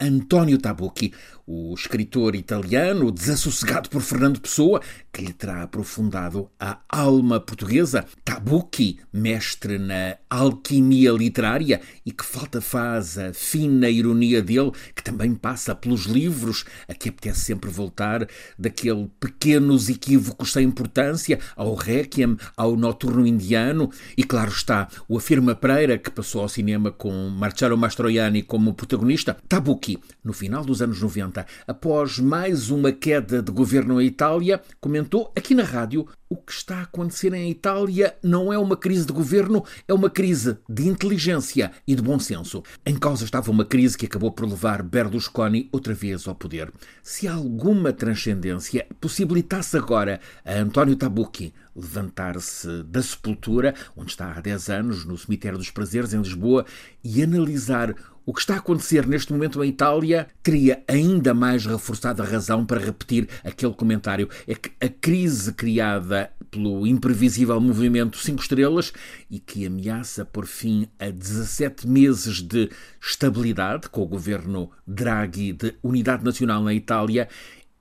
António Tabucchi, o escritor italiano desassossegado por Fernando Pessoa, que lhe terá aprofundado a alma portuguesa. Tabucchi, mestre na alquimia literária e que falta faz a fina ironia dele, que também passa pelos livros, a que apetece sempre voltar, daquele pequenos equívocos sem importância, ao Requiem, ao Noturno Indiano, e claro está, o Afirma Pereira, que passou ao cinema com Marcello Mastroianni como protagonista. Tabucchi, no final dos anos 90, após mais uma queda de governo em Itália, comentou aqui na rádio o que está a acontecer em Itália não é uma crise de governo, é uma crise de inteligência e de bom senso. Em causa estava uma crise que acabou por levar Berlusconi outra vez ao poder. Se alguma transcendência possibilitasse agora a António Tabucchi levantar-se da sepultura, onde está há 10 anos, no Cemitério dos Prazeres, em Lisboa, e analisar o que está a acontecer neste momento em Itália teria ainda mais reforçado a razão para repetir aquele comentário. É que a crise criada pelo imprevisível movimento Cinco Estrelas e que ameaça por fim a 17 meses de estabilidade com o governo Draghi de unidade nacional na Itália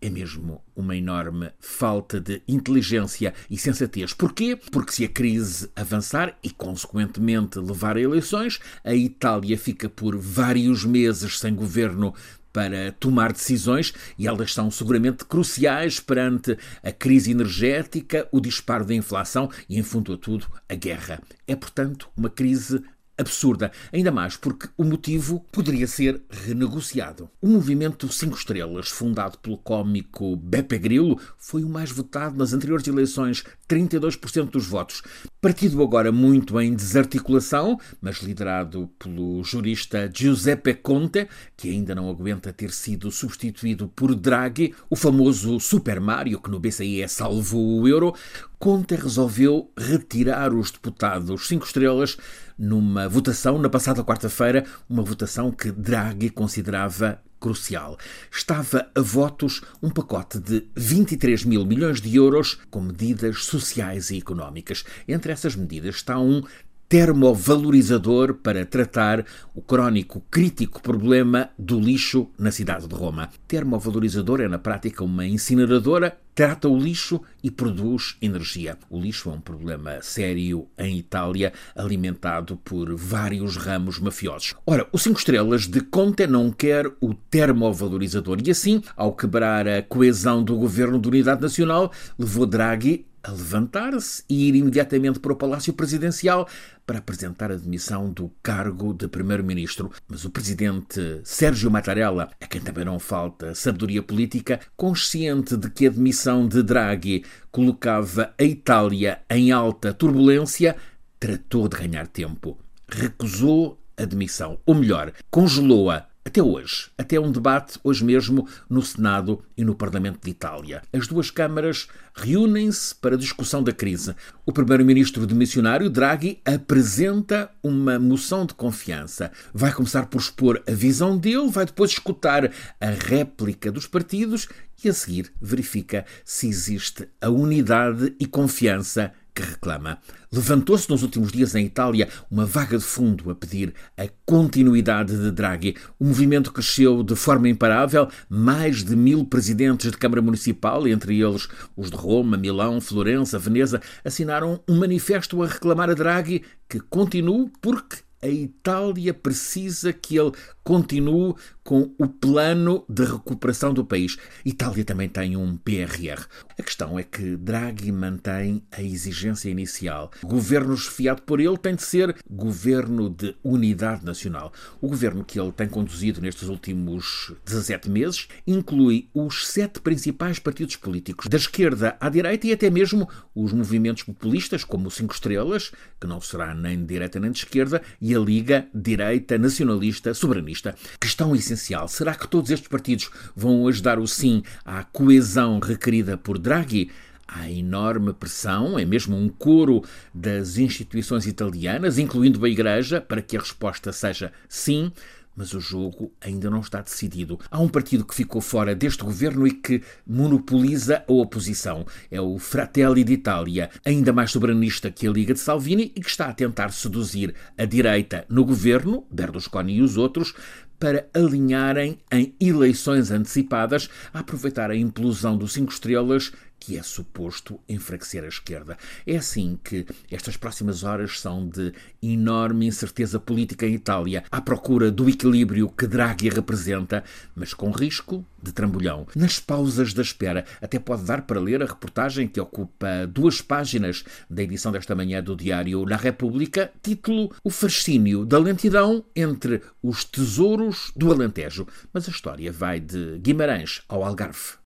é mesmo uma enorme falta de inteligência e sensatez. Porquê? Porque se a crise avançar e, consequentemente, levar a eleições, a Itália fica por vários meses sem governo para tomar decisões e elas são seguramente cruciais perante a crise energética, o disparo da inflação e, em fundo a tudo, a guerra. É, portanto, uma crise absurda, ainda mais porque o motivo poderia ser renegociado. O movimento Cinco Estrelas, fundado pelo cómico Beppe Grillo, foi o mais votado nas anteriores eleições, 32% dos votos. Partido agora muito em desarticulação, mas liderado pelo jurista Giuseppe Conte, que ainda não aguenta ter sido substituído por Draghi, o famoso Super Mario, que no BCE salvou o euro, Conte resolveu retirar os deputados cinco estrelas numa votação na passada quarta-feira, uma votação que Draghi considerava crucial. Estava a votos um pacote de 23 mil milhões de euros com medidas sociais e económicas. Entre essas medidas está um termovalorizador para tratar o crónico crítico problema do lixo na cidade de Roma. Termovalorizador é, na prática, uma incineradora trata o lixo e produz energia. O lixo é um problema sério em Itália, alimentado por vários ramos mafiosos. Ora, o 5 estrelas de Conte não quer o termovalorizador e assim, ao quebrar a coesão do governo de unidade nacional, levou Draghi a levantar-se e ir imediatamente para o Palácio Presidencial para apresentar a demissão do cargo de Primeiro-Ministro. Mas o presidente Sérgio Mattarella, a quem também não falta sabedoria política, consciente de que a demissão de Draghi colocava a Itália em alta turbulência, tratou de ganhar tempo. Recusou a demissão, ou melhor, congelou-a até hoje, até um debate hoje mesmo no Senado e no Parlamento de Itália. As duas câmaras reúnem-se para a discussão da crise. O primeiro-ministro demissionário, Draghi, apresenta uma moção de confiança. Vai começar por expor a visão dele, vai depois escutar a réplica dos partidos e a seguir verifica se existe a unidade e confiança que reclama. Levantou-se nos últimos dias em Itália uma vaga de fundo a pedir a continuidade de Draghi. O movimento cresceu de forma imparável. Mais de mil presidentes de Câmara Municipal, entre eles os de Roma, Milão, Florença, Veneza, assinaram um manifesto a reclamar a Draghi que continue porque a Itália precisa que ele continue com o plano de recuperação do país. Itália também tem um PRR. A questão é que Draghi mantém a exigência inicial. O governo esfiado por ele tem de ser governo de unidade nacional. O governo que ele tem conduzido nestes últimos 17 meses inclui os sete principais partidos políticos, da esquerda à direita e até mesmo os movimentos populistas, como o Cinco Estrelas, que não será nem de direita nem de esquerda, e a Liga Direita Nacionalista Soberanista. Questão essencial essencial. Será que todos estes partidos vão ajudar o sim à coesão requerida por Draghi? Há enorme pressão, é mesmo um coro das instituições italianas, incluindo a Igreja, para que a resposta seja sim mas o jogo ainda não está decidido. Há um partido que ficou fora deste governo e que monopoliza a oposição. É o Fratelli d'Italia, ainda mais soberanista que a Liga de Salvini e que está a tentar seduzir a direita no governo, Berlusconi e os outros, para alinharem em eleições antecipadas a aproveitar a implosão do Cinco Estrelas que é suposto enfraquecer a esquerda. É assim que estas próximas horas são de enorme incerteza política em Itália, à procura do equilíbrio que Draghi representa, mas com risco de trambolhão. Nas pausas da espera, até pode dar para ler a reportagem que ocupa duas páginas da edição desta manhã do diário La República, título O fascínio da lentidão entre os tesouros do Alentejo. Mas a história vai de Guimarães ao Algarve.